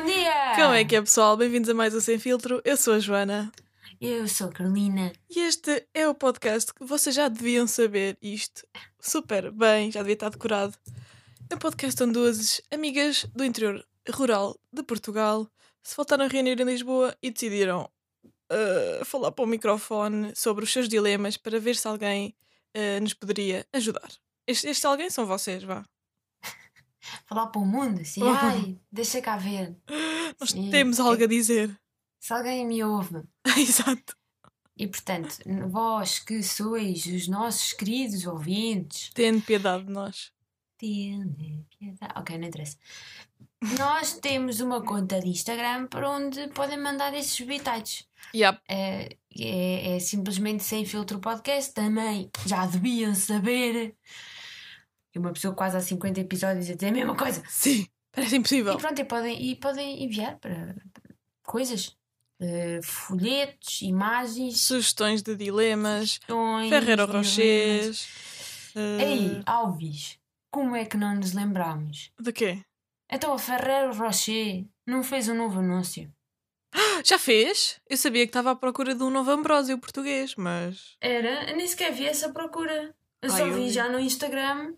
bom dia! Como é que é, pessoal? Bem-vindos a mais um Sem Filtro. Eu sou a Joana. Eu sou a Carolina. E este é o podcast que vocês já deviam saber isto super bem, já devia estar decorado. É um podcast onde duas amigas do interior rural de Portugal se voltaram a reunir em Lisboa e decidiram uh, falar para o microfone sobre os seus dilemas para ver se alguém uh, nos poderia ajudar. Este, este alguém são vocês, vá. Falar para o mundo, assim, ai, deixa cá ver. Nós temos é- algo a dizer. Se alguém me ouve. Exato. E portanto, vós que sois os nossos queridos ouvintes, Tendo piedade de nós. tende piedade. Ok, não interessa. Nós temos uma conta de Instagram para onde podem mandar esses bitites. Yep. É, é, é simplesmente sem filtro podcast. Também já deviam saber que uma pessoa quase há 50 episódios a dizer a mesma coisa. Sim, parece impossível. E pronto, e podem, e podem enviar para, coisas. eh, folhetos, imagens, Sugestões de dilemas. Ferreiro. Rochês. eh, Ei, Alves, como é que não nos lembramos? De quê? Então a Ferreiro Rocher não fez um novo anúncio. Já fez? Eu sabia que estava à procura de um novo Ambrósio português, mas. Era, eu nem sequer vi essa procura. Eu Ai, só eu vi vi. já no Instagram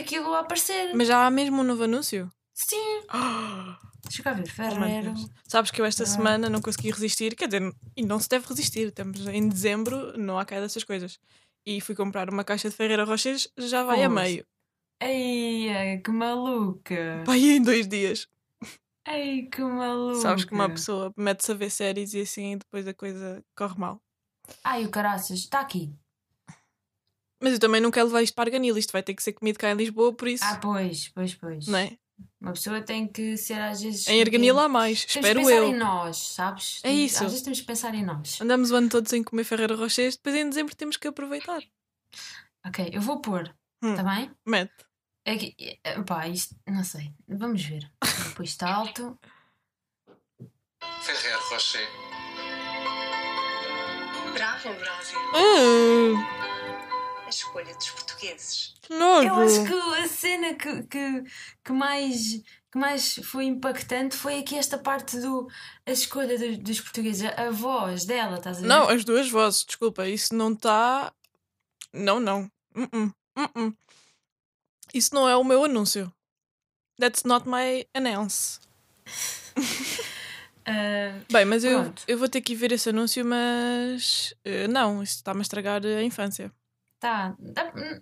aquilo a aparecer. Mas já há mesmo um novo anúncio? Sim, Oh, deixa cá ver. Ferreiro. goodness. Sabes que eu esta Ah. semana não consegui resistir, quer dizer, e não se deve resistir. Estamos em dezembro, não há cá dessas coisas. E fui comprar uma caixa de Ferreira Rochês, já vai a meio. Ei, que maluca. Vai em dois dias. Ei, que maluca. Sabes que uma pessoa mete-se a ver séries e assim depois a coisa corre mal. Ai, o caraças, está aqui. Mas eu também não quero levar isto para Arganil, isto vai ter que ser comido cá em Lisboa, por isso. Ah, pois, pois, pois. não é? Uma pessoa tem que ser às vezes. Em Arganil há mais, Temos espero que pensar eu. em nós, sabes? É isso. Às vezes temos que pensar em nós. Andamos o ano todo sem comer Ferreira Rochês, depois em dezembro temos que aproveitar. Ok, eu vou pôr, Hum. está bem? Mete. É que, é, pá, isto, não sei. Vamos ver. Depois está alto. Ferrer Rocher. Bravo, Ambrósio. Ah, A escolha dos portugueses. que nojo. Eu acho que a cena que, que, que, mais, que mais foi impactante foi aqui esta parte do a escolha dos, dos portugueses, a, voz dela, estás a ver? Não, as duas vozes, desculpa, isso não está. Não, não. Uh-uh. Uh-uh. Isso não é o meu anúncio. That's not my announce. Ah, Bem, mas eu, Pronto. eu vou ter que ver esse anúncio, mas. eh, não, isso está-me a estragar a infância. Tá. Dá, hum,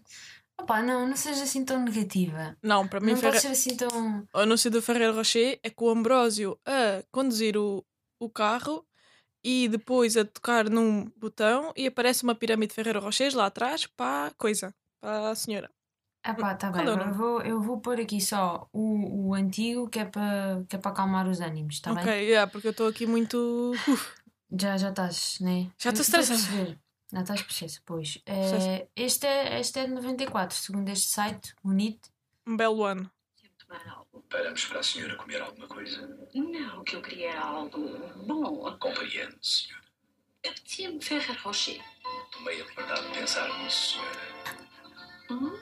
opá, não, não seja assim tão negativa. Não, para mim, Não pode Ferre... ser assim tão. o anúncio do Ferreiro Rocher é com o Ambrósio a conduzir o, o carro e depois a tocar num botão e aparece uma pirâmide de Ferreiro Rochers lá atrás para a coisa, para a senhora. Ah pá, tá Qual bem. é agora Eu vou, eu vou pôr aqui só o, o antigo que é para que é para acalmar os ânimos, tá ok, bem? yeah, porque eu estou aqui muito. Uf, Já já estás, né? Já estou estressada. Perceber? Já estás processo, pois. É, este, é, este é de 94, segundo este site, o NIT. um belo ano. Quero tomar algo. Paramos para a senhora comer alguma coisa. Não, o que eu queria era algo bom. Compreendo, senhora. Apetecia-me Ferrer Rocher. Tomei a liberdade de pensar nisso, senhora. Hum.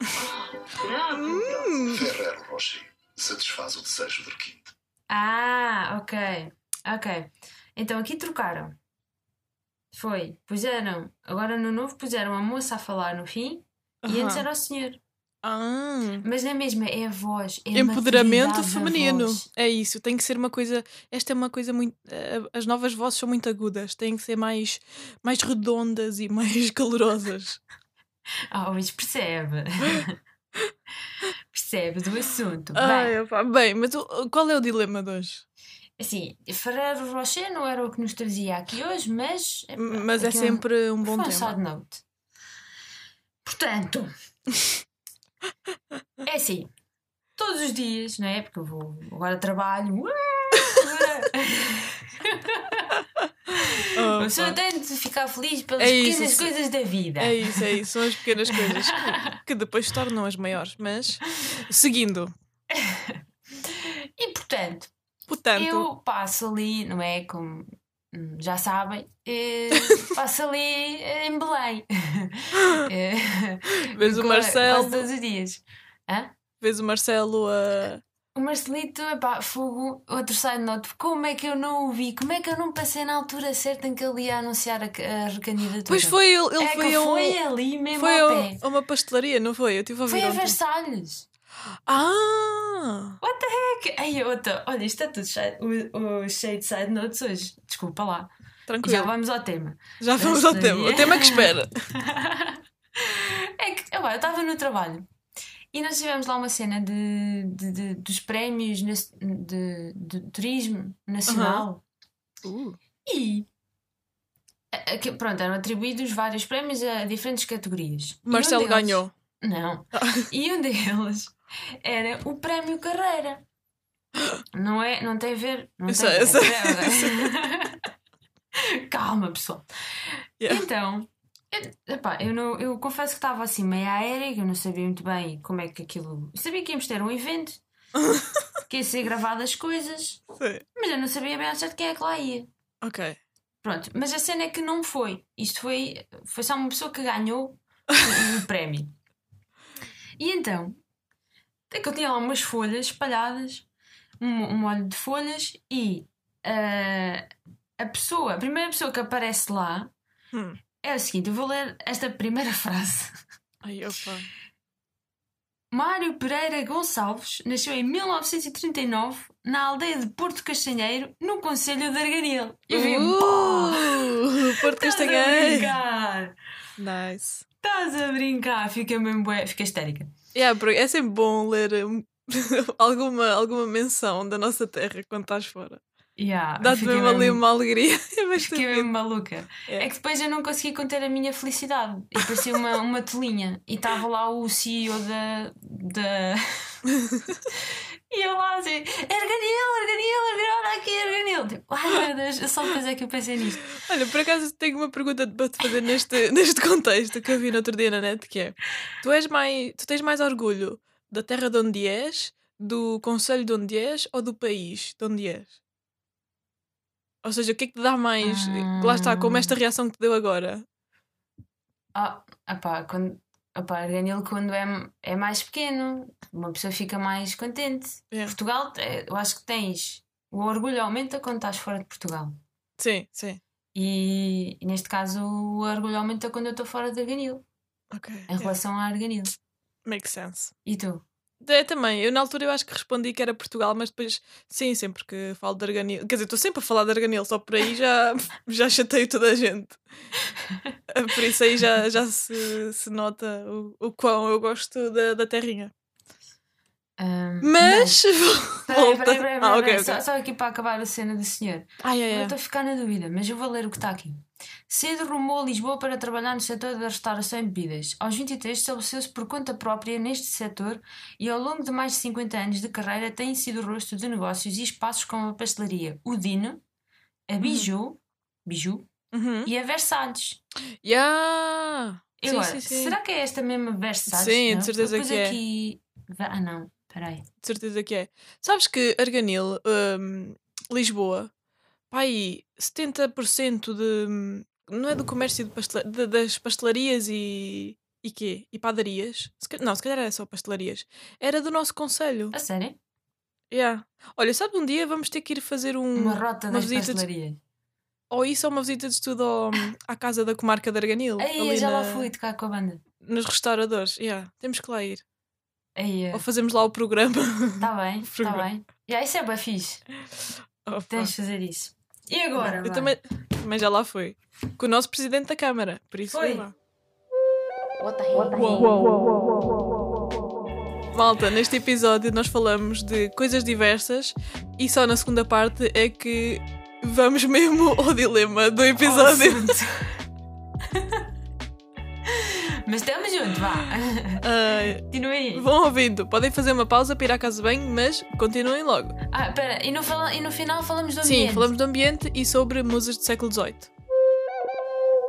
Oh, bravo, Hum. Ferrer Rocher satisfaz o desejo do requinte. Ah, ok. Ok. Então aqui trocaram. Foi. Puseram, agora no novo puseram a moça a falar no fim e antes era o senhor. Ah. Mas na mesma é a voz. É Empoderamento feminino. É isso, tem que ser uma coisa. Esta é uma coisa muito. eh, As novas vozes são muito agudas, têm que ser mais, mais redondas e mais calorosas. Ah, mas percebe. percebe do assunto. Bem, Ai, opá, bem, mas o- qual é o dilema de hoje? Assim, Ferrero Rocher não era o que nos trazia aqui hoje, mas. Mas é aquilo sempre um bom foi um tema. side note. Portanto, é assim, todos os dias, não é? Porque eu vou agora trabalho. A pessoa tem de ficar feliz pelas É isso, pequenas coisas da vida. É isso, é isso. São as pequenas coisas que, que depois se tornam as maiores. Mas, seguindo, E portanto, portanto, eu passo ali, não é? Como hum, já sabem, eh, passo ali eh, em Belém. Eh, vês o quase- Marcelo, Quase todos os dias. Hã? vês o Marcelo a, O Marcelito, epá, fogo, outro side note. Como é que eu não o vi? Como é que eu não passei na altura certa em que ele ia anunciar a, a recandidatura? Pois foi, ele, ele é foi a um- foi ali mesmo Foi a, a uma pastelaria, não foi? Eu tive a ouvir Foi a ontem. Versalhes. Ah! What the heck? Ai, outra. Olha, isto é tudo cheio, o, o- cheio de side notes hoje. Desculpa lá. Tranquilo. Já vamos ao tema. Já vamos ao tema. O tema que espera. É que eu estava no trabalho e nós tivemos lá uma cena de, de- de- dos prémios de, de turismo nacional Uh, e pronto, eram atribuídos vários prémios a diferentes categorias. Um Marcelo deles- ganhou. Não. E um deles era o prémio carreira. Não é? Não tem a ver. Não Eu tem sei, a eu ver. sei. Calma, pessoal. Yeah. Então, eu, epá, eu, não, eu confesso que estava assim meio aérea, que eu não sabia muito bem como é que aquilo. Eu sabia que íamos ter um evento, que ia ser gravado as coisas, Sim. mas eu não sabia bem ao certo quem é que lá ia. Ok. Pronto, mas a cena é que não foi. Isto foi, foi só uma pessoa que ganhou o, o prémio. E então, é que eu tinha lá umas folhas espalhadas, um, um molho de folhas, e ah, a pessoa, a primeira pessoa que aparece lá Hum. é o seguinte: eu vou ler esta primeira frase. Ai, opa. Mário Pereira Gonçalves nasceu em 1939 na aldeia de Porto Castanheiro, no Conselho de Arganil. Eu vi, Uh, Porto Estás a Castanheiro. brincar! Nice. Estás a brincar! Fica mesmo bué, fica histérica. Yeah, é sempre bom ler um, alguma, alguma menção da nossa terra quando estás fora. Yeah, Dá-te mesmo ali uma alegria. É Fiquei mesmo maluca. É. É que depois eu não consegui conter a minha felicidade. E parecia uma, uma telinha. E estava lá o CEO da. da... e eu lá assim: Erganil, Erganil, Erganil, olha aqui, Erganil. Tipo, ai meu Deus, eu só depois é que eu pensei nisto. Olha, por acaso tenho uma pergunta para te fazer neste, neste contexto que eu vi no outro dia na net, que é tu és mais tu tens mais orgulho da terra de onde és, do conselho de onde és ou do país de onde és? Ou seja, o que é que te dá mais. Lá está, como esta Hum. reação que te deu agora. Ah, opá, quando. Opá, Erganil quando é, é mais pequeno, uma pessoa fica mais contente. É. Portugal, é, eu acho que tens. O orgulho aumenta quando estás fora de Portugal. Sim, sim. E, e neste caso o orgulho aumenta quando eu estou fora de Arganil, Ok. em yeah. relação a Arganil. Makes sense. E tu? É, também, eu na altura eu acho que respondi que era Portugal, mas depois, sim, sempre que falo de Arganil, quer dizer, estou sempre a falar de Arganil, só por aí já, já chateio toda a gente. Eh, Por isso aí já, já se, se nota o, o quão eu gosto da, da terrinha. Ahm, Mas. Peraí, volta- peraí, peraí, Ah. Só, aqui para acabar a cena do senhor. Ai, ai, Eu estou a ficar na dúvida, mas eu vou ler o que está aqui. Cedo rumou a Lisboa para trabalhar no setor da restauração e bebidas. Aos 23 estabeleceu-se por conta própria neste setor e ao longo de mais de 50 anos de carreira tem sido o rosto de negócios e espaços como a pastelaria O Dino, a Bijou, Bijou Uhum. e a Versalhes. Yeah. E Sim, agora, sim, sim. será que é esta mesma Versalhes? Sim, de Não? certeza Depois que é. aqui... Ah não, peraí. De certeza que é. Sabes que Arganil, hum, Lisboa, pá, aí 70% de. Não é do comércio de pastela- de- das pastelarias e. E quê? E padarias? Se não, se calhar era só pastelarias. Era do nosso conselho. A sério? Yeah. Olha, sabe um dia vamos ter que ir fazer um. Uma rota uma das visita de- pastelarias. Ou isso ou uma visita de estudo ao- à casa da comarca de Arganil. Aí, já lá na- fui tocar com a banda. Nos restauradores. Yeah. Temos que lá ir. Aí, Ou fazemos lá o programa. Está bem, está bem. Já, isso é bem fixe. Opa. Tens de fazer isso. E agora? Eu também, também já lá fui. Com o nosso presidente da Câmara. Por isso Foi? lá. What the heck? Malta, neste episódio nós falamos de coisas diversas e só na segunda parte é que vamos mesmo ao dilema do episódio. Mas estamos juntos, vá. Ai, Continua aí. vão ouvindo, podem fazer uma pausa para ir à casa bem, mas continuem logo. Ah, espera, e no, fala- e no final falamos do Sim, ambiente? falamos do ambiente e sobre musas do século XVIII.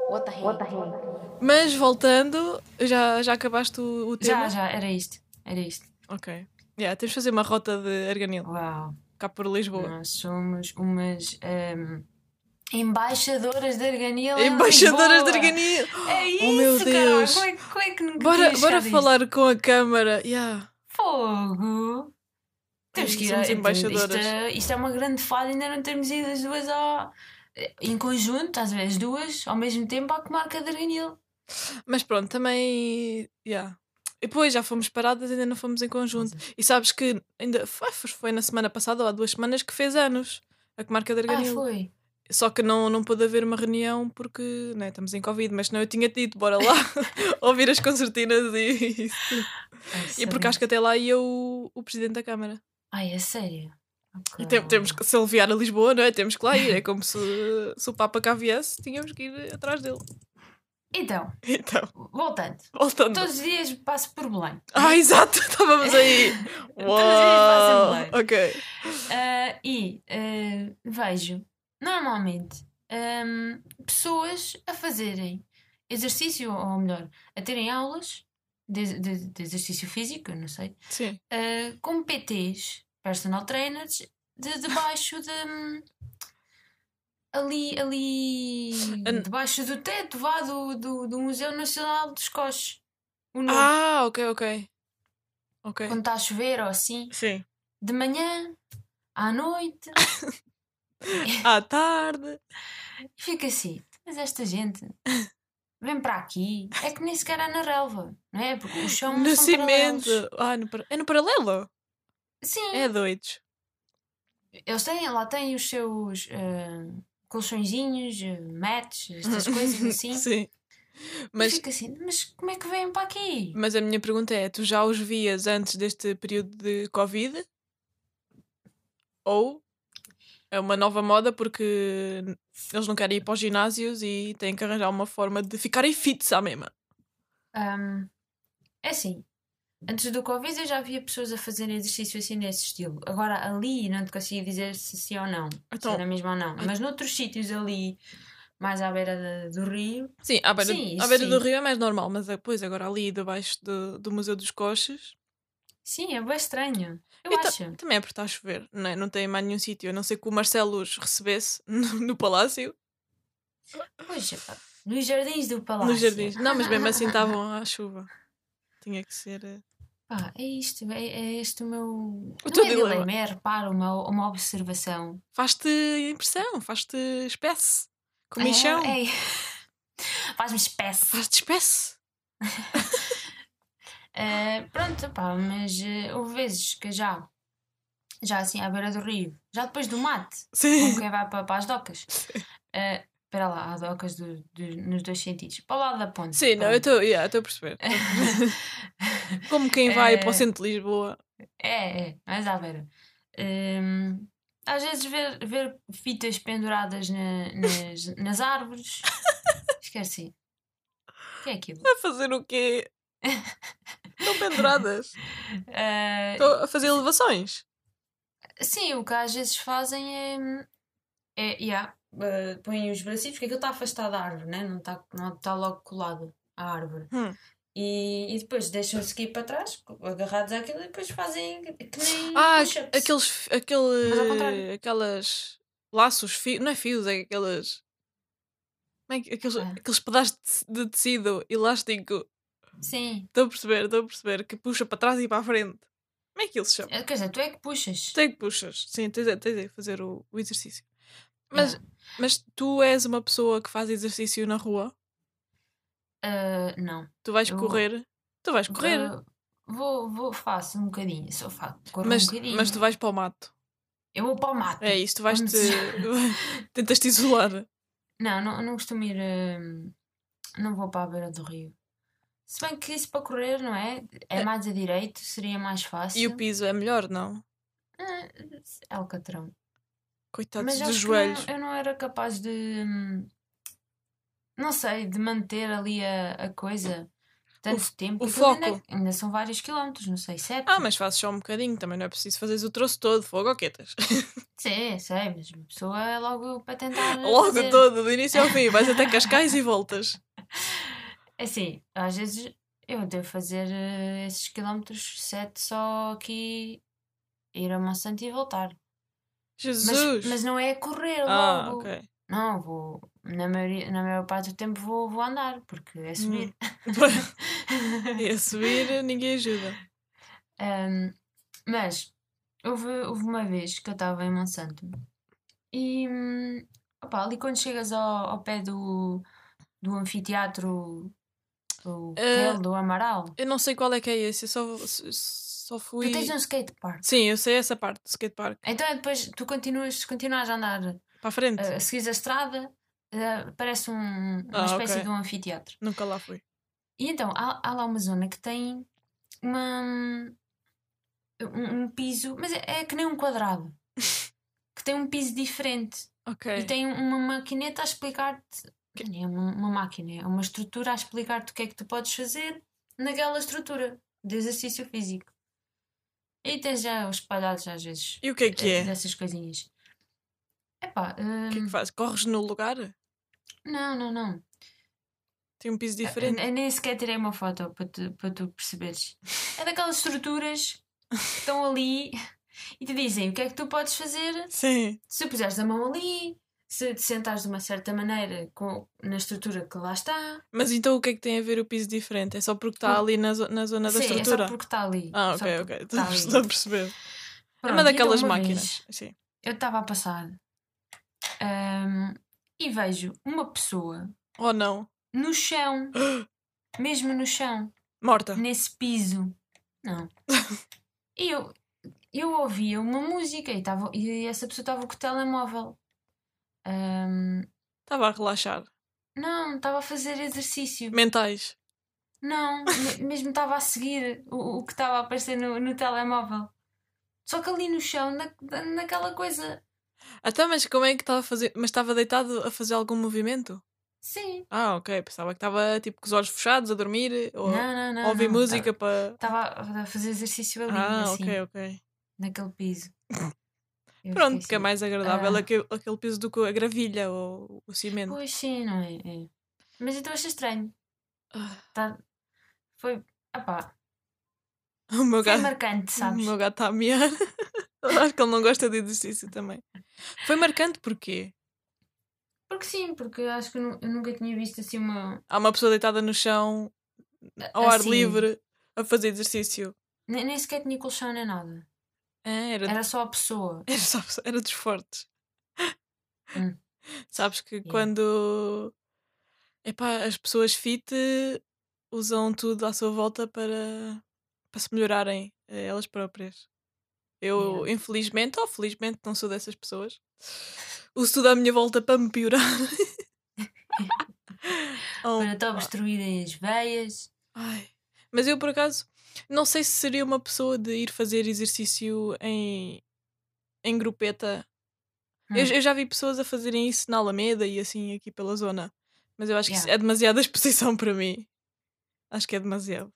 What the heck? Mas voltando, já, já acabaste o, o tema? Já, já, era isto. Era isto. Ok. Yeah, temos de fazer uma rota de Arganil, Uau. cá por Lisboa. Nós somos umas ehm, embaixadoras de Arganil. em Embaixadoras de. Arganil! É isso, Oh, meu. Deus. Como é, como é que nunca Bora, bora falar com a câmara. Yeah. Fogo. Temos que ir somos a- embaixadoras. Isto, é- isto é uma grande falha ainda não termos ido as duas ao, em conjunto, ver? As duas ao mesmo tempo à comarca de Arganil. Mas pronto, também. Yeah. E depois já fomos paradas, ainda não fomos em conjunto. E sabes que ainda foi, foi na semana passada ou há duas semanas que fez anos a comarca de Ah, Arganil. foi. Só que não, não pôde haver uma reunião porque né, estamos em Covid, mas senão eu tinha dito, bora lá ouvir as concertinas e isso. E porque acho que até lá ia o, o presidente da Câmara. Ai, é sério. E tem- temos que, se ele vier a Lisboa, não é? Temos que lá ir. É como se, se o Papa cá viesse, tínhamos que ir atrás dele. Então, Então, voltando. voltando. Todos os dias passo por Belém. Ah, exato, estávamos aí. Todos os dias passo em Belém. ok. Ah, e ah, vejo, normalmente, ahm, pessoas a fazerem exercício, ou melhor, a terem aulas de, de- de exercício físico, não sei, Sim. ah, com PTs, personal trainers, de, debaixo de. hum, Ali, ali. An- debaixo do teto, vá do, do, do Museu Nacional dos Coches. Ah, ok, ok. Ok. Quando está a chover ou assim. Sim. De manhã, à noite. À tarde. E fica assim, mas esta gente vem para aqui, é que nem sequer é na relva, não é? Porque o chão No cimento. Ah, no é no paralelo? Sim, É doidos. eles têm, lá têm os seus ah, colchõezinhos, ah, mats, estas coisas assim. Sim. Mas Mas, fica assim, mas como é que vêm para aqui? mas a minha pergunta é: tu já os vias antes deste período de Covid? Ou é uma nova moda porque eles não querem ir para os ginásios e têm que arranjar uma forma de ficarem fits à mesma? Ahm, é assim, antes do Covid eu já via pessoas a fazerem exercício assim nesse estilo. Agora ali não te consigo dizer se sim ou não, Então- se era mesmo ou não. Mas noutros sítios ali, mais à beira da- do rio, Sim, à beira, Sim, à beira do sim. rio é mais normal, mas depois agora ali debaixo do, do Museu dos Coches. Sim, é bem estranho. Eu acho. também é porque está a chover, não é? Não tem mais nenhum sítio, a não ser que o Marcelo os recebesse no, no palácio, Pois, nos jardins do palácio. nos jardins. Não, mas mesmo assim estavam à chuva. Tinha que ser. eh, Pá, é isto, é, é este o meu. O teu é dilema. dilema, é reparo, uma, uma observação. Faz-te impressão, faz-te espécie. Comichão. É, é. Faz-me espécie. Faz-te espécie. Eh, pronto, pá, mas eh, houve vezes que já, já assim à beira do rio, já depois do mate, Sim. como quem vai para, para as docas. Eh, Espera lá, há docas do- do- nos dois sentidos. Para o lado da ponte. Sim, não, eu estou yeah, a perceber. Como quem vai para o centro de Lisboa. É, é, mais à beira. Hum, às vezes ver, ver fitas penduradas na- nas, nas árvores. Esqueci. O que é aquilo? A fazer o quê? Estão penduradas. Eh, Estão a fazer elevações. sim, o que às vezes fazem é. é yeah, eh, põem os bracinhos, porque aquilo está afastado da árvore, né? não está não tá logo colado à árvore. Hum. E, e depois deixam-se aqui para trás, agarrados àquilo, e depois fazem que nem. Ah, aqueles. Aquele, aquelas laços, fios, não é fios, é aquelas. Como é que- aqueles, Ah. aqueles pedaços de tecido elástico. Sim. Estou a perceber, estou a perceber. Que puxa para trás e para a frente. Como é que ele se chama? Eh, Quer dizer, tu é que puxas. Tem que puxas. Sim, tens, a- tens a fazer o, o exercício. Mas, Ah. mas tu és uma pessoa que faz exercício na rua? Ah, não. Tu vais Eu- correr? Tu vais correr. Ah, vou, vou, faço um bocadinho. Só faço, corro mas, um bocadinho. mas tu vais para o mato. Eu vou para o mato. É isso, tu vais-te. Onde Tentas-te isolar. Não, não, não costumo ir. hum, não vou para a beira do rio. Se bem que isso para correr, não é? É É. mais a direito, seria mais fácil. E o piso é melhor, não? Ah, é Alcatrão. Coitados dos joelhos. não- eu não era capaz de. hum, Não sei, de manter ali a, a coisa tanto f- tempo. o Ainda, foco. ainda são vários quilómetros, não sei, sete. Ah, mas fazes só um bocadinho, também não é preciso fazeres o troço todo, fogo ou quietas. Sim, sei, mas a pessoa é logo para tentar. Logo fazer. todo, do início ao fim, vais até Cascais e voltas. É Assim, às vezes eu devo fazer eh, esses quilómetros sete só aqui, ir a Monsanto e voltar. Mas, Jesus! mas não é correr ah, logo. ok. Não, vou. Na, maioria, na maior parte do tempo vou, vou andar, porque é subir. a subir ninguém ajuda. Ahm, mas houve, houve uma vez que eu estava em Monsanto e hum, opá, ali quando chegas ao, ao pé do, do anfiteatro o Eh, aquele do Amaral, Eu não sei qual é que é esse, eu só, só fui. tu tens um skatepark. Sim, eu sei essa parte do skatepark. Então é depois tu continuas, continuas a andar Para a frente. seguir a estrada, eh, parece um- uma Ah, espécie ok. de um anfiteatro. Nunca lá fui. E então há, há lá uma zona que tem uma, um, um piso, mas é, é que nem um quadrado, que tem um piso diferente Ok. e tem uma maquineta a explicar-te. É uma, uma máquina, é uma estrutura a explicar-te o que é que tu podes fazer naquela estrutura de exercício físico. E tens já os espalhados às vezes E o que é que eh, é? dessas coisinhas. Epá, O que é que hum, fazes? Corres no lugar? não, não, não. Tem um piso diferente? Eu, eu nem sequer tirei uma foto para tu, para tu perceberes. É daquelas estruturas que estão ali e te dizem o que é que tu podes fazer Sim. se puseres a mão ali, se te sentares de uma certa maneira com, na estrutura que lá está. Mas então o que é que tem a ver o piso diferente? É só porque está ali na, zo- na zona da Sim, é estrutura? só porque está ali. Ah, ok, ok. Estou a perceber. é Pronto, uma daquelas então, uma máquinas. vez, Sim. eu estava a passar ahm, e vejo uma pessoa Ou não? no chão, mesmo no chão. Morta. nesse piso. Não. E eu, eu ouvia uma música e, tava, e essa pessoa estava com o telemóvel. Ahm, Estava a relaxar. não, estava a fazer exercício. Mentais. Não, me- mesmo estava a seguir o, o que estava a aparecer no, no telemóvel. Só que ali no chão, na, na- naquela coisa. Até, mas como é que estava a fazer? Mas estava deitado a fazer algum movimento? Sim. Ah, ok. Pensava que estava tipo com os olhos fechados a dormir ou Não, não, não. a ouvir música para. Estava a fazer exercício ali, Ah, assim, ok, ok. naquele piso. Eu Pronto, fiquei que é mais agradável Ah. aquele, aquele piso do que a gravilha ou o cimento. Pois sim, não é? É. Mas então achei estranho. Ah, Tá... Foi. Epá, O meu foi gato. marcante, O sabes? meu gato está a miar. Acho que ele não gosta de exercício também. Foi marcante porquê? Porque sim, porque acho que eu, nu- eu nunca tinha visto assim uma. Há uma pessoa deitada no chão, ao ar assim. livre, a fazer exercício. Nem, nem sequer tinha colchão nem nada. Ah, era, Era só a pessoa. era, só, era dos fortes. Hum. Sabes que Yeah. quando epá, as pessoas fit usam tudo à sua volta para, para se melhorarem eh, elas próprias. Eu, Yeah. infelizmente ou felizmente, não sou dessas pessoas. Uso tudo à minha volta para me piorar. Para te obstruírem as veias. Ai. Mas eu, por acaso, não sei se seria uma pessoa de ir fazer exercício em, em grupeta. Eu, Hum. eu já vi pessoas a fazerem isso na Alameda e assim aqui pela zona. Mas eu acho que Yeah. é demasiada exposição para mim. Acho que é demasiado.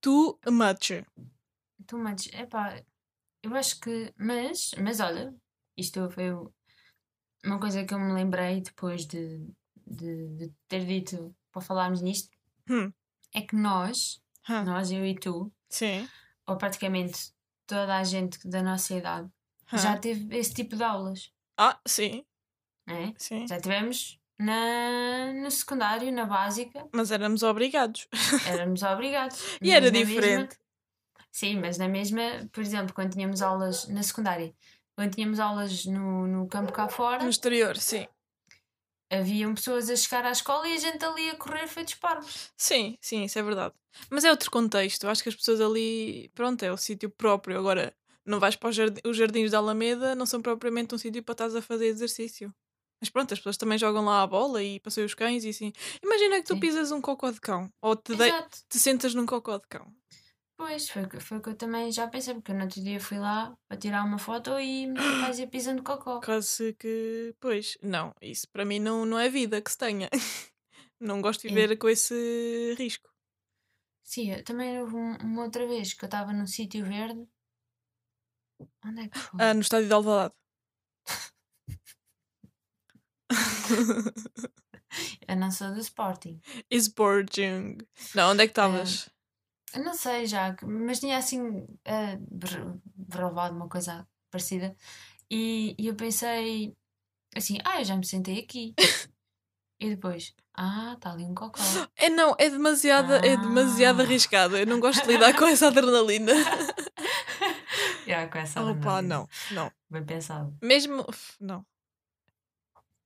Too much. Too much. Epá, eu acho que. Mas, mas olha, isto foi uma coisa que eu me lembrei depois de, de, de ter dito para falarmos nisto. Hum. É que nós, Hã. nós, eu e tu, Sim. ou praticamente toda a gente da nossa idade, Hã. já teve esse tipo de aulas. Ah, sim. é? Sim. Já tivemos na, no secundário, na básica, Mas éramos obrigados. éramos obrigados. E era na mesma- diferente. sim, mas na mesma, por exemplo, quando tínhamos aulas na secundária, quando tínhamos aulas no, no campo cá fora, No exterior, sim. Haviam pessoas a chegar à escola e a gente ali a correr feitos parvos. Sim, sim, isso é verdade. Mas é outro contexto. Acho que as pessoas ali, pronto, é o sítio próprio. Agora, não vais para os jardi- os jardins da Alameda, não são propriamente um sítio para estás a fazer exercício. Mas pronto, as pessoas também jogam lá a bola e passeiam os cães e assim. Imagina que tu Sim. pisas um cocó de cão ou te, Exato. te sentas num cocó de cão. Pois, foi, o que- foi que eu também já pensei, porque no outro dia fui lá para tirar uma foto e me fazia pisando cocó. Quase que, pois, não, isso para mim não, não é vida que se tenha. não gosto de É. viver com esse risco. Sim, também houve um- uma outra vez que eu estava num sítio verde. Onde é que foi? Ah, no estádio de Alvalade. Eu não sou do Sporting. Sporting. Não, onde é que estavas? Eu não sei já, mas tinha assim eh, ver- relevado uma coisa parecida. E, e eu pensei assim: ah, eu já me sentei aqui. e depois, ah, está ali um cocó. É não, é demasiado, é demasiado Ah. arriscado. Eu não gosto de lidar com essa adrenalina. Yeah, com essa Opa, análise. não, não. Bem pensado. Mesmo. Não.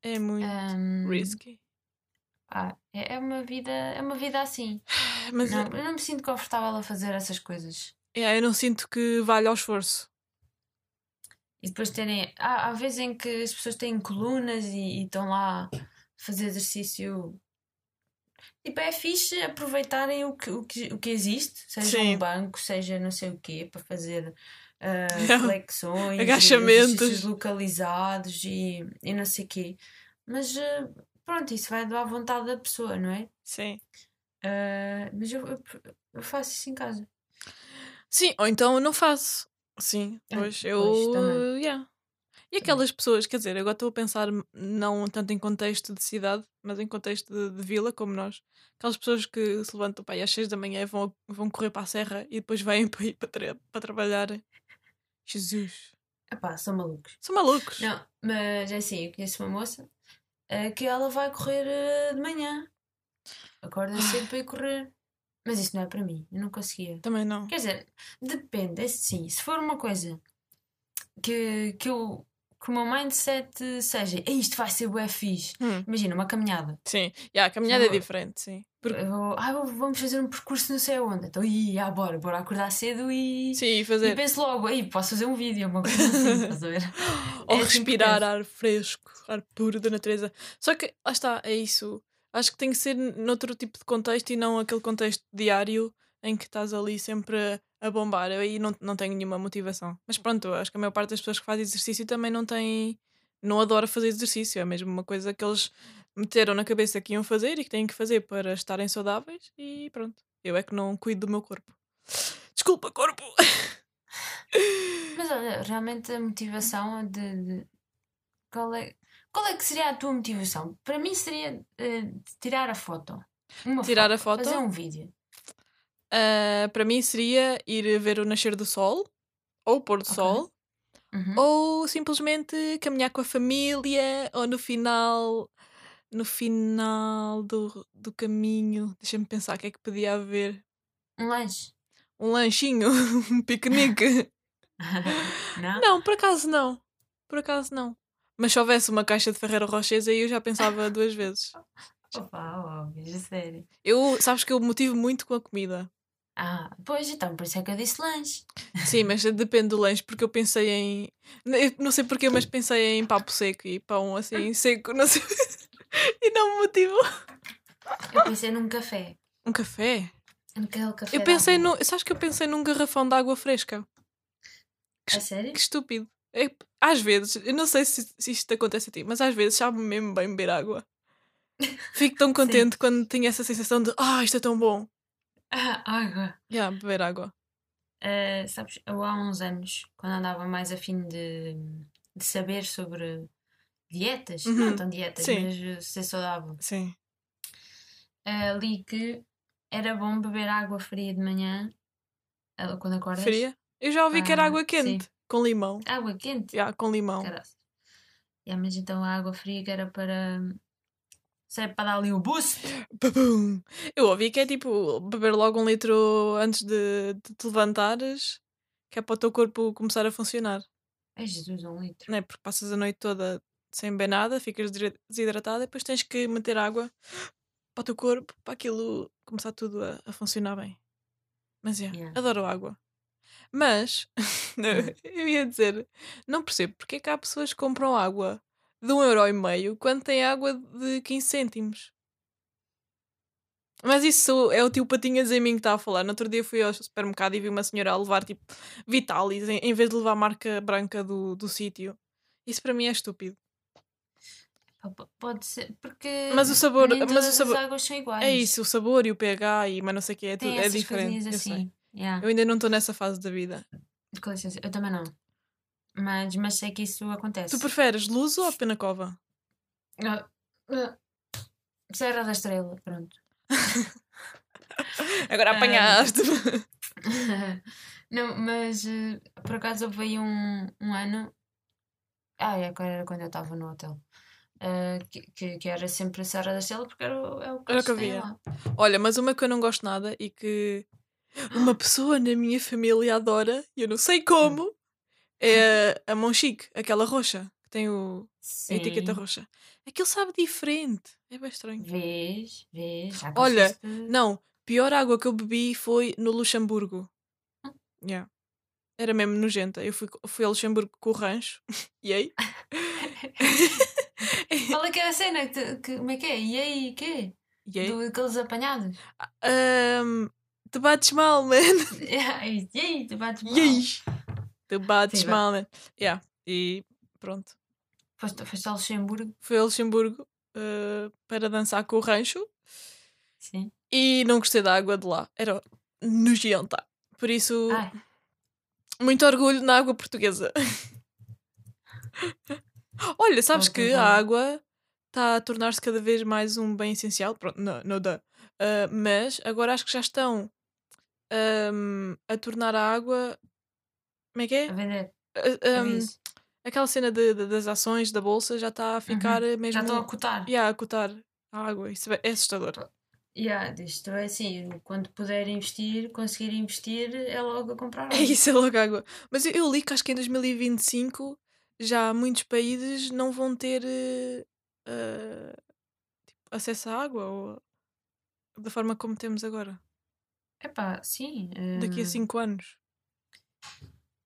É muito Ahm, risky. Ah, é, é uma vida, é uma vida assim. Mas Não, eu não me sinto confortável a fazer essas coisas. é, eu não sinto que valha o esforço. E depois terem. Há, há vezes em que as pessoas têm colunas e, e estão lá a fazer exercício. Tipo, é fixe aproveitarem o que, o que, o que existe, seja Sim. um banco, seja não sei o quê, para fazer ah, flexões, e Agachamentos. exercícios localizados e, e não sei o quê. Mas ah, pronto, isso vai à vontade da pessoa, não é? Sim. Ah, mas eu, eu, eu faço isso em casa. Sim, ou então eu não faço. Sim, Ah, pois pois, eu. também. yeah. E aquelas pessoas, quer dizer, agora estou a pensar não tanto em contexto de cidade, mas em contexto de, de vila, como nós. Aquelas pessoas que se levantam aí às 6 da manhã e vão, vão correr para a serra e depois vêm para ir para, tra- para trabalhar. Jesus. Epá, são malucos. São malucos. Não, mas é assim, eu conheço uma moça eh, que ela vai correr eh, de manhã. Acorda cedo para ir correr. Mas isso não é para mim, eu não conseguia. Também não. Quer dizer, depende, é assim, se for uma coisa que, que, eu, que o meu mindset seja "Ei, isto vai ser bué fixe. Hum, Imagina, uma caminhada. sim, yeah, a caminhada é diferente, sim. Ah, vamos fazer um percurso não sei aonde. Então, ia, ah, bora, bora acordar cedo e, sim, e e fazer. penso logo, aí posso fazer um vídeo, uma coisa assim, estás a ver? Ou É assim respirar ar fresco, ar puro da natureza. Só que, lá está, é isso. Acho que tem que ser noutro tipo de contexto e não aquele contexto diário em que estás ali sempre a, a bombar. Eu aí não, não tenho nenhuma motivação. Mas pronto, acho que a maior parte das pessoas que fazem exercício também não tem. não adora fazer exercício. É mesmo uma coisa que eles meteram na cabeça que iam fazer e que têm que fazer para estarem saudáveis e pronto. Eu é que não cuido do meu corpo. Desculpa, corpo! Mas olha, realmente a motivação de, de- qual é qual é que seria a tua motivação? Para mim seria de tirar a foto. Uma Tirar a foto? Fazer um vídeo. Ah, para mim seria ir ver o nascer do sol ou o pôr do Ok. sol Uhum. ou simplesmente caminhar com a família ou no final no final do, do caminho deixa-me pensar o que é que podia haver Um lanche. um lanchinho um piquenique não? não por acaso não por acaso não mas se houvesse uma caixa de Ferreiro Rochers aí eu já pensava duas vezes Opa, óbvio, sério. eu sabes que eu motivo muito com a comida Ah, pois então, por isso é que eu disse lanche. Sim, mas depende do lanche, porque eu pensei em. eu Não sei porquê, mas pensei em papo seco e pão assim seco, não sei. e não me motivou. Eu pensei num café. Um café? Naquele café. Eu pensei no. Sabes que eu pensei num garrafão de água fresca? A sério? Que estúpido. É- às vezes, eu não sei se, se isto acontece a ti, mas às vezes sabe mesmo bem beber água. Fico tão contente quando tenho essa sensação de ah, isto é tão bom. Ah, água. Já, beber água. Uh, sabes, eu há uns anos, quando andava mais a fim de, de saber sobre dietas, Uhum, não tão dietas, sim. mas uh, ser saudável, Sim. uh, li que era bom beber água fria de manhã quando acordas. Fria? Eu já ouvi que era Ah, água quente, com limão. Água quente? Já, com limão. Yeah, mas então a água fria que era para. Sei, para dar ali o boost. Babum. Eu ouvi que é tipo beber logo um litro antes de, de te levantares, que é para o teu corpo começar a funcionar. Ai Jesus, um litro. Não é? Porque passas a noite toda sem beber nada, ficas desidratada e depois tens que meter água para o teu corpo para aquilo começar tudo a, a funcionar bem. Mas é, Yeah. adoro água. Mas Hum. eu ia dizer, não percebo porque é que há pessoas que compram água de um euro e meio quando tem água de 15 cêntimos. Mas isso é o tio Patinhas em mim que está a falar. No outro dia fui ao supermercado e vi uma senhora a levar tipo Vitalis em, em vez de levar a marca branca do, do sítio. Isso para mim é estúpido. Pode ser, porque. Mas o sabor- mas o sabor- as águas são iguais. É isso, o sabor e o pH e mas não sei o que é, tudo, é diferente. eu assim. Yeah. Eu ainda não estou nessa fase da vida. Com licença, eu também não. Mas, mas sei que isso acontece. Tu preferes Luso ou Penacova? Ah, ah, Serra da Estrela, pronto. Agora apanhaste. não, mas eh, por acaso houve aí um, um ano. Ah, é, que era quando eu estava no hotel. Eh, que, que, que era sempre a Serra da Estrela porque era, o- é o que Era que havia. lá. Olha, mas uma que eu não gosto nada e que uma pessoa na minha família adora, e eu não sei como, É a Monchique, aquela roxa, que tem o, a etiqueta roxa. Aquilo sabe diferente. É bem estranho. Vês, vês. Olha, conseguiste- Não, pior água que eu bebi foi no Luxemburgo. Hum. Yeah. Era mesmo nojenta. Eu fui, fui a Luxemburgo com o rancho. E aí? Qual é que é a cena? Que, que- como é que é? E aí, quê? E aí? Do, aqueles apanhados? Ahm, te bates mal, man. e aí, tu bates mal. E aí? Te bates Sim, mal, man. Yeah. E pronto. Foste, foste ao Luxemburgo? Fui a Luxemburgo ah, para dançar com o rancho. Sim. E não gostei da água de lá. Era nojenta. Por isso, Ai, muito orgulho na água portuguesa. Olha, sabes que a bom. água está a tornar-se cada vez mais um bem essencial. Pronto, não, não dá. Ah, mas agora acho que já estão ahm, a tornar a água. Como é que é? a vender. Ahm, aviso. aquela cena de- de- das ações da bolsa já está a ficar eh, mesmo. Uhum. Já estão a cotar. Yeah, a cotar a água. Isso é é assustador. Yeah, isto é assim, quando puder investir, conseguir investir, é logo a comprar. É isso, é logo água. Mas eu, eu li que acho que em 2025 já muitos países não vão ter eh, eh, tipo, acesso à água ou da forma como temos agora. Epá, sim. Daqui a hum, 5 anos.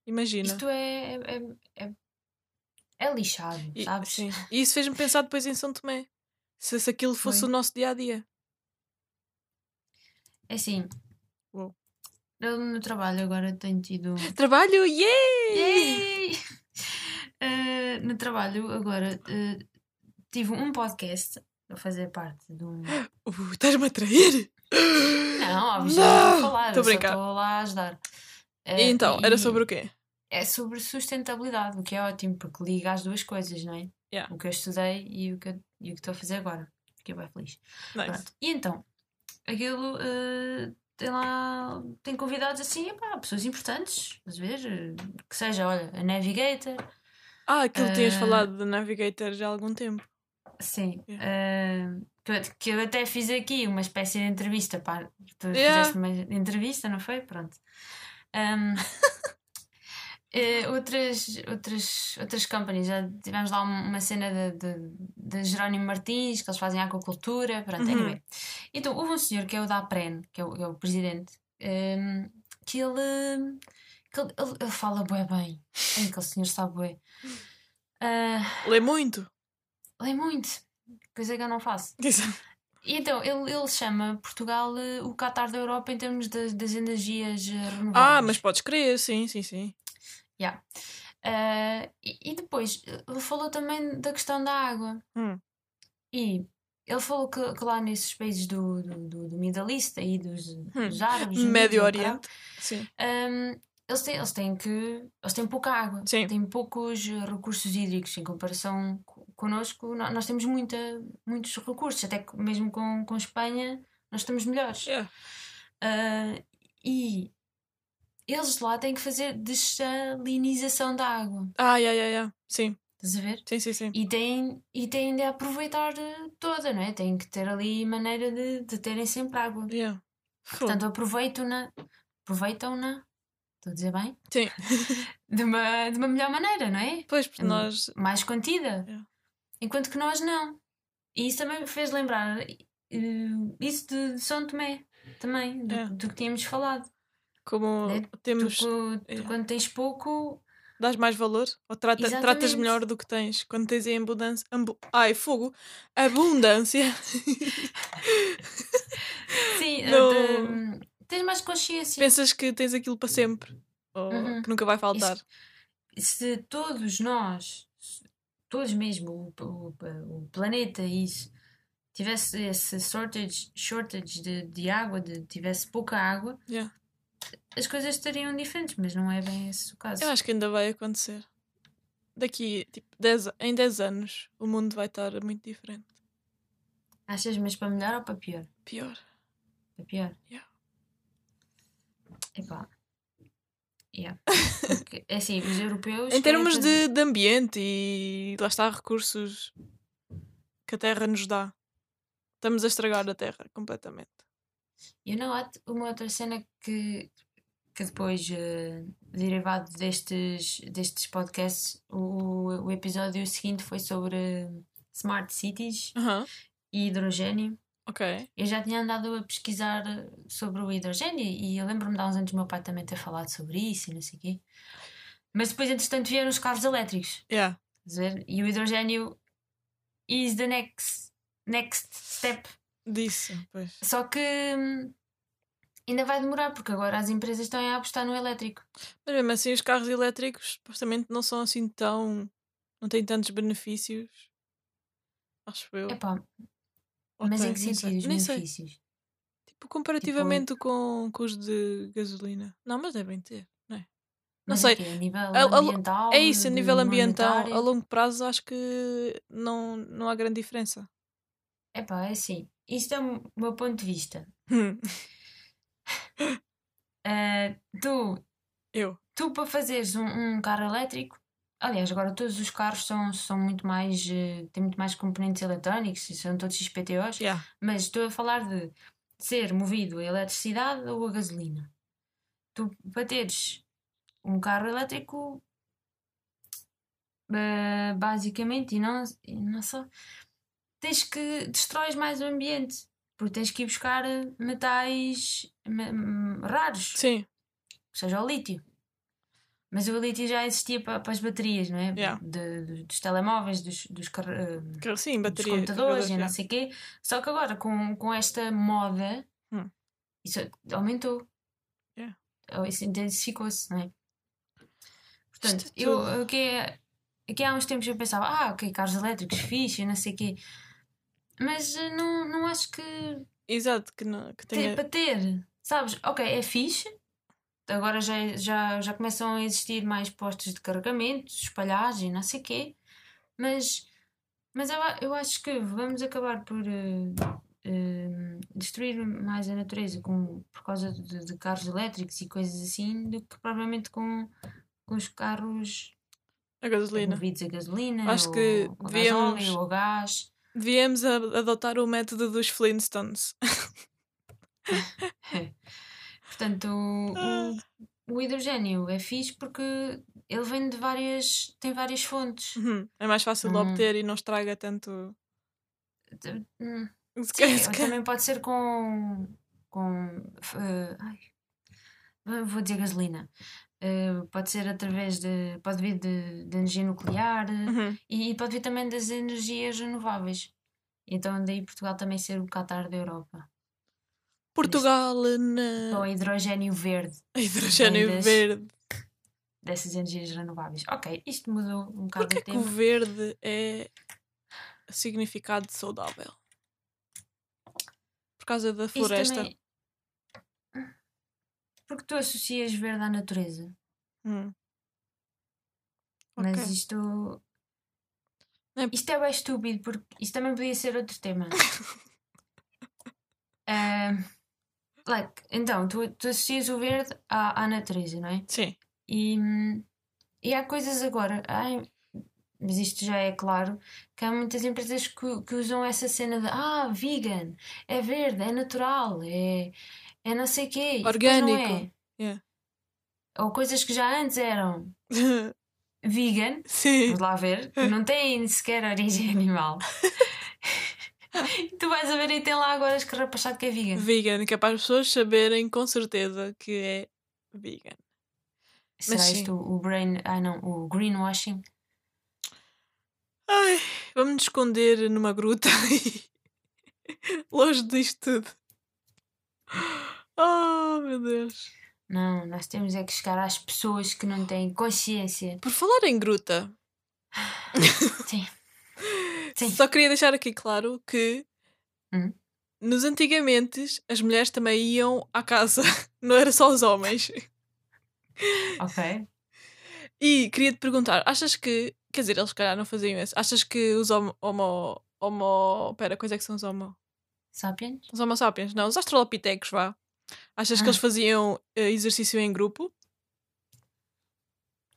Imagina. Isto é, é, é, é lixado, E, sabes? sim. E isso fez-me pensar depois em São Tomé. Se, se aquilo fosse Foi. o nosso dia a dia. É assim. Uou. Eu no trabalho agora tenho tido. Trabalho, yay! Yay! Eh, no trabalho agora eh, tive um podcast a fazer parte de um. Uh, Estás-me a trair? Não, já não falar, Estou a brincar. estou lá a ajudar. E Eh, então, era e sobre o quê? É sobre sustentabilidade, o que é ótimo, porque liga as duas coisas, não é? Yeah. O que eu estudei e o que, eu- e o que estou a fazer agora. Fiquei bem feliz. Nice. Pronto. E então, aquilo eh, tem lá, tem convidados assim, epá, pessoas importantes, às vezes, que seja, olha, a Navigator, Ah, aquilo que tinhas Eh, falado de Navigator já há algum tempo. sim, Yeah. eh, que, eu, que eu até fiz aqui uma espécie de entrevista, pá, tu Yeah. fizeste uma entrevista, não foi? Pronto. Ahm, eh, outras, outras, outras companies, já tivemos lá um- uma cena de, de, de Jerónimo Martins, que eles fazem aquacultura, pronto, Uhum. anyway. Então, houve um senhor que é o da APREN, que é o, que é o presidente, ahm, que ele, que ele, ele, ele fala bué bem, Ai, aquele senhor sabe bué. Ah, Lê muito. lê muito, coisa que eu não faço. E então, ele, ele chama Portugal eh, o Qatar da Europa em termos das, das energias eh, renováveis. Ah, mas podes crer, sim, sim, sim. Yeah. Ah, e, e depois, ele falou também da questão da água. Hum. E ele falou que, que lá nesses países do, do, do, do Middle East, aí dos, dos árabes, dos Hum. Médio Oriente. Sim. hum, eles, têm, eles têm que. Eles têm pouca água, Sim. têm poucos recursos hídricos em comparação co- connosco. nó- Nós temos muita, muitos recursos, até que mesmo com, com Espanha, nós estamos melhores. Yeah. Ah, e eles lá têm que fazer desalinização da água. Ah, yeah, yeah, yeah. Sim, Estás a ver? sim, sim, sim. E têm, e têm de aproveitar eh, toda, não é? Têm que ter ali maneira de, de terem sempre água. Yeah. Portanto, aproveitam-na, aproveitam-na, estou a dizer bem, Sim. de uma, de uma melhor maneira, não é? Pois, porque Hum. nós. Mais contida. Yeah. Enquanto que nós não. E isso também me fez lembrar eh, isso de São Tomé, também, do, Yeah. do que tínhamos falado. Como É, temos. Tu, tu quando tens pouco, Dás mais valor? Ou trata, tratas melhor do que tens? Quando tens em abundância. ambu- Ai, fogo! Abundância! sim, Não. eh, de- tens mais consciência. Pensas que tens aquilo para sempre. Ou Uhum. que nunca vai faltar. se todos nós, todos mesmo, o, o, o planeta e isso, tivesse esse shortage, shortage de, de água, de, tivesse pouca água, Yeah. as coisas estariam diferentes, mas não é bem esse o caso. Eu acho que ainda vai acontecer. Daqui, tipo, 10, a- em 10 anos, o mundo vai estar muito diferente. Achas, mas para melhor ou para pior? Pior. Para pior? Yeah. Epá. Yeah. Porque, é assim, os europeus. Em termos fazer- de, de ambiente e lá está recursos que a Terra nos dá. Estamos a estragar a Terra completamente. You know what? Uma outra cena que, que depois, eh, derivado destes, destes podcasts, o, o episódio seguinte foi sobre smart cities Aham, e hidrogênio. Ok. Eu já tinha andado a pesquisar sobre o hidrogênio e eu lembro-me de há uns anos meu pai também ter falado sobre isso e não sei o quê. Mas depois, entretanto, vieram os carros elétricos. Yeah. Ver? E o hidrogênio is the next, next step. Disso, pois. Só que hum, ainda vai demorar, porque agora as empresas estão a apostar no elétrico. Mas mesmo assim, os carros elétricos supostamente não são assim tão. não têm tantos benefícios. Acho eu. Epá, mas em que sentido os Nem sei. benefícios? Tipo, comparativamente com, com os de gasolina. Não, mas devem ter, não é? Não Mas sei. A nível A- a- ambiental? É isso, a nível ambiental, a monetário? longo prazo, acho que não, não há grande diferença. Epá, é assim. Isto é o meu ponto de vista. Ah, tu, eu. tu para fazeres um, um carro elétrico, aliás, agora todos os carros são, são muito mais. eh, têm muito mais componentes eletrónicos, e são todos XPTOs, Yeah. mas estou a falar de ser movido a eletricidade ou a gasolina. Tu para teres um carro elétrico, eh, basicamente, e não, e não só, tens que destróis mais o ambiente. Porque tens que ir buscar metais me- raros Sim, seja o lítio. Mas o lítio já existia para, para as baterias, não é? Yeah. De- dos telemóveis, dos, dos, que- sim, dos bateria. computadores e não sei o quê. Só que agora, com, com esta moda, Hum. isso aumentou. Yeah. Isso intensificou-se, não é? Portanto, Isto é eu tudo. aqui, aqui há uns tempos eu pensava, ah, ok, carros elétricos, fixe, não sei o quê. Mas eh, não, não acho que Exato, que, não, que ter, tenha. para ter, sabes? Ok, é fixe. Agora já, já, já começam a existir mais postos de carregamento, espalhagem, não sei o quê. Mas, mas eu, eu acho que vamos acabar por eh, eh, destruir mais a natureza com, por causa de, de carros elétricos e coisas assim do que propriamente com, com os carros A gasolina. movidos a gasolina, Acho ou, que ou devíamos- gasóleo, ou gás. Devíamos a- adotar o método dos Flintstones. Portanto, o, o, o hidrogênio é fixe porque ele vem de várias. tem várias fontes. Uhum. É mais fácil de Hum. obter e não estraga tanto. De- hum, Sim, se também pode ser com. com. eh, ai, vou dizer gasolina. Eh, pode ser através de. pode vir de, de energia nuclear eh, Uhum. e pode vir também das energias renováveis. Então, daí Portugal também ser o Qatar da Europa. Portugal na hidrogênio verde hidrogênio das- verde. dessas energias renováveis. Ok, isto mudou um bocado Porquê o que o verde é significado de saudável? Por causa da floresta. também- Porque tu associas verde à natureza. Hum. Mas Ok. isto. É- Isto é bem estúpido, porque isto também podia ser outro tema. Ah, like, então, tu, tu associas o verde à, à natureza, não é? Sim. E, e há coisas agora. ai, mas isto já é claro que há muitas empresas que, que usam essa cena de ah, vegan, é verde, é natural, é, é não sei o quê. Orgânico. é. Yeah. Ou coisas que já antes eram vegan, Sim. vamos lá ver, que não têm sequer origem animal. tu vais a ver e tem lá agora escarrapachado que é vegan. Vegan, que é para as pessoas saberem com certeza que é vegan. Será sim. isto o brain. Ai não, o greenwashing? Ai, vamos nos esconder numa gruta e longe disto tudo. Oh, meu Deus. Não, nós temos é que chegar às pessoas que não têm consciência. Por falar em gruta, Sim. Sim. só queria deixar aqui claro que Hum. nos antigamente as mulheres também iam à casa, não era só os homens. Ok. E queria te perguntar, achas que, quer dizer, eles se calhar não faziam isso, achas que os homo, homo, homo pera, coisa é que são os homo? Sapiens? Os homo sapiens, não, os australopitecos, vá. Achas que Ah. eles faziam eh, exercício em grupo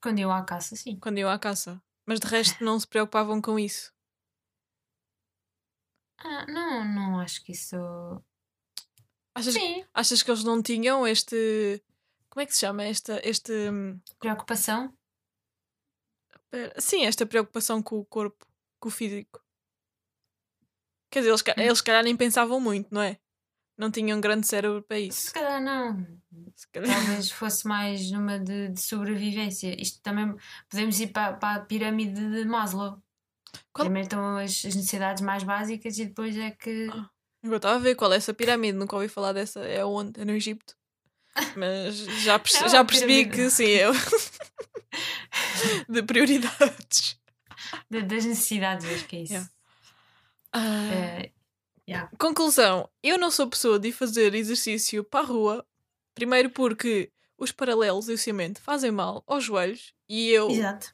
Quando eu à caça, sim. quando iam à caça? Mas de resto não se preocupavam com isso. Ah, não, não acho que isso. Achas, Sim. achas que eles não tinham este. Como é que se chama esta, este. hum, Preocupação? Sim, esta preocupação com o corpo, com o físico. Quer dizer, eles, ca- eles se calhar nem pensavam muito, não é? Não tinham grande cérebro para isso. Se calhar não. Se calhar- Talvez fosse mais numa de, de sobrevivência. Isto também podemos ir para, para a pirâmide de Maslow. Qual- Primeiro estão as, as necessidades mais básicas e depois é que. Ah. Eu estava a ver qual é essa pirâmide, nunca ouvi falar dessa. É onde? É no Egito. Mas já, perce- Não, já percebi pirâmide. que sim, é de prioridades. de- das necessidades, acho que é isso. Yeah. Ah, Eh, yeah. Conclusão: eu não sou pessoa de fazer exercício para a rua. Primeiro porque os paralelos e o cimento fazem mal aos joelhos e eu Exato.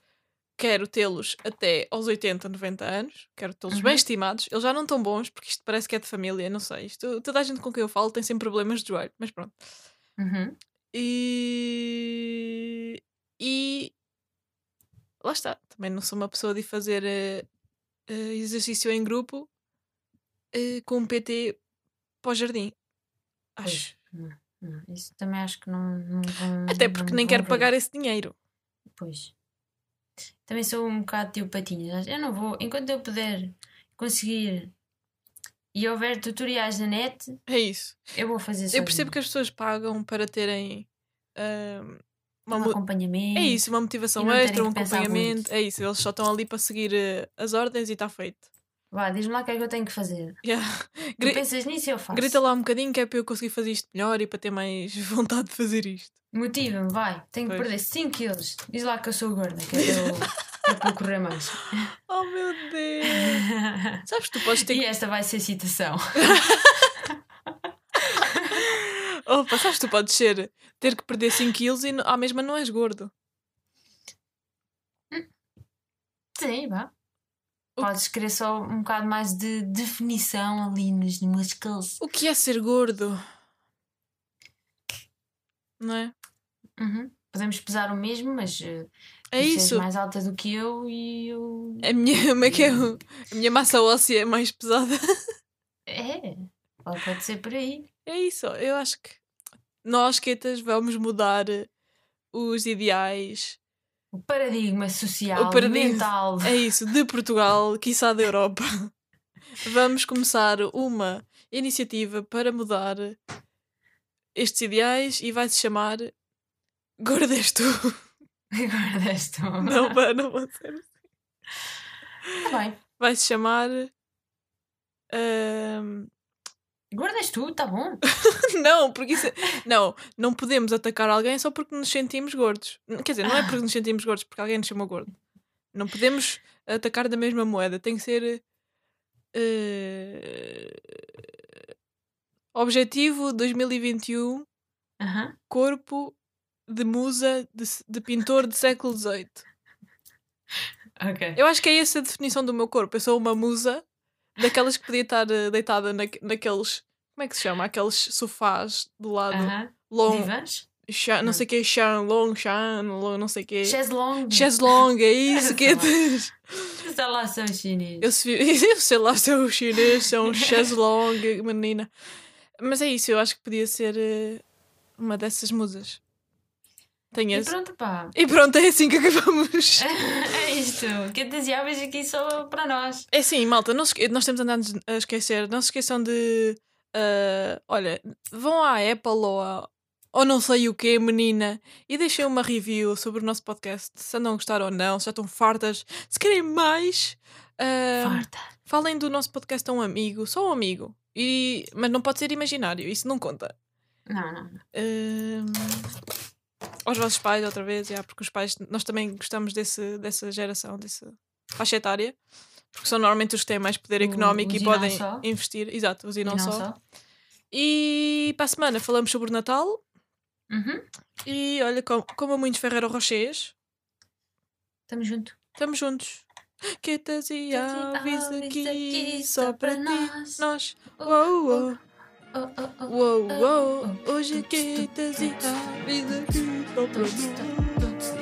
quero tê-los até aos 80, 90 anos. Quero tê-los Uhum. bem estimados. Eles já não estão bons porque isto parece que é de família, não sei. Isto, toda a gente com quem eu falo tem sempre problemas de joelho, mas pronto. Uhum. E. E. Lá está. Também não sou uma pessoa de fazer eh, eh, exercício em grupo eh, com um PT para o jardim. Acho. Pois, não, não, Isso também acho que não, não vão. Até porque não nem quero ver. pagar esse dinheiro. Pois. Também sou um bocado tio patinhas. Eu não vou. Enquanto eu puder conseguir e houver tutoriais na net, É isso. eu vou fazer Eu percebo que as pessoas pagam para terem um mo- acompanhamento. é isso, uma motivação extra, um acompanhamento. É isso, eles só estão ali para seguir eh, as ordens e está feito. Vá, diz-me lá o que é que eu tenho que fazer. Yeah. Tu Gri- pensas nisso e eu faço. Grita lá um bocadinho que é para eu conseguir fazer isto melhor e para ter mais vontade de fazer isto. Motiva-me, vai. Tenho que Pois. perder 5 quilos. Diz lá que eu sou gorda, que é para eu, que é para eu correr mais. Oh meu Deus! Sabes, tu podes ter E esta vai ser citação. Opa, sabes, tu podes ser ter que perder 5 quilos e à mesma não és gordo. Sim, vá. Podes querer só um bocado mais de definição ali nos músculos. O que é ser gordo? Não é? Uhum. Podemos pesar o mesmo, mas eh, É isso. mais alta do que eu e eu. A minha, como é que é? A minha massa óssea é mais pesada. É, pode pode ser por aí. É isso. Eu acho que nós, quetas, vamos mudar os ideais. O paradigma social, O paradigma- mental. É isso, de Portugal, quiçá da Europa. Vamos começar uma iniciativa para mudar estes ideais e vai se chamar Gorda és tu. Agora deste Não, não vou ser. Tá bem. Vai se chamar. ahm, Guardas tu, tá bom? Não, porque isso. é- Não, não podemos atacar alguém só porque nos sentimos gordos. Quer dizer, não é porque nos sentimos gordos, porque alguém nos chama gordo. Não podemos atacar da mesma moeda. Tem que ser. eh, Objetivo 2021 Aham. corpo de musa de, de pintor do século XVIII. Ok. Eu acho que é essa a definição do meu corpo. Eu sou uma musa daquelas que podia estar eh, deitada na, naqueles. Como é que se chama? Aqueles sofás do lado. Aham. Long, Divãs? Chan, não Não. sei o que, Chan, Long, Chan, long, não sei o que. Chaise longue. Chaise long, é isso que é. Está lá, são chinês. Eu, se- eu sei lá se é o chinês, se é um chaise long, menina. Mas é isso, eu acho que podia ser eh, uma dessas musas. Tenho E esse. pronto, pá. E pronto, é assim que acabamos. É isto. Que entusiasmas aqui só para nós. É assim, malta, não se nós temos andado a esquecer. Não se esqueçam de. ah, olha, vão à Apple ou, ou não sei o que, menina, e deixem uma review sobre o nosso podcast. Se andam a gostar ou não, se já estão fartas. Se querem mais, ah, Farta. falem do nosso podcast a um amigo, só um amigo. E, mas não pode ser imaginário, isso não conta. Não, não. não. Ahm, aos vossos pais, outra vez, já, porque os pais, nós também gostamos desse, dessa geração, dessa faixa etária, porque são normalmente os que têm mais poder O- económico os e não podem só. investir. Exato, os e E não, não só. só. E para a semana falamos sobre o Natal. Uhum. E olha, com, como muitos Ferreiro Rochers, Estamos juntos. estamos juntos. Quetas e aves aqui, só para ti. nós. Nós, Oh, oh, oh. Uou, uou. Hoje quetas e aves aqui, só para nós.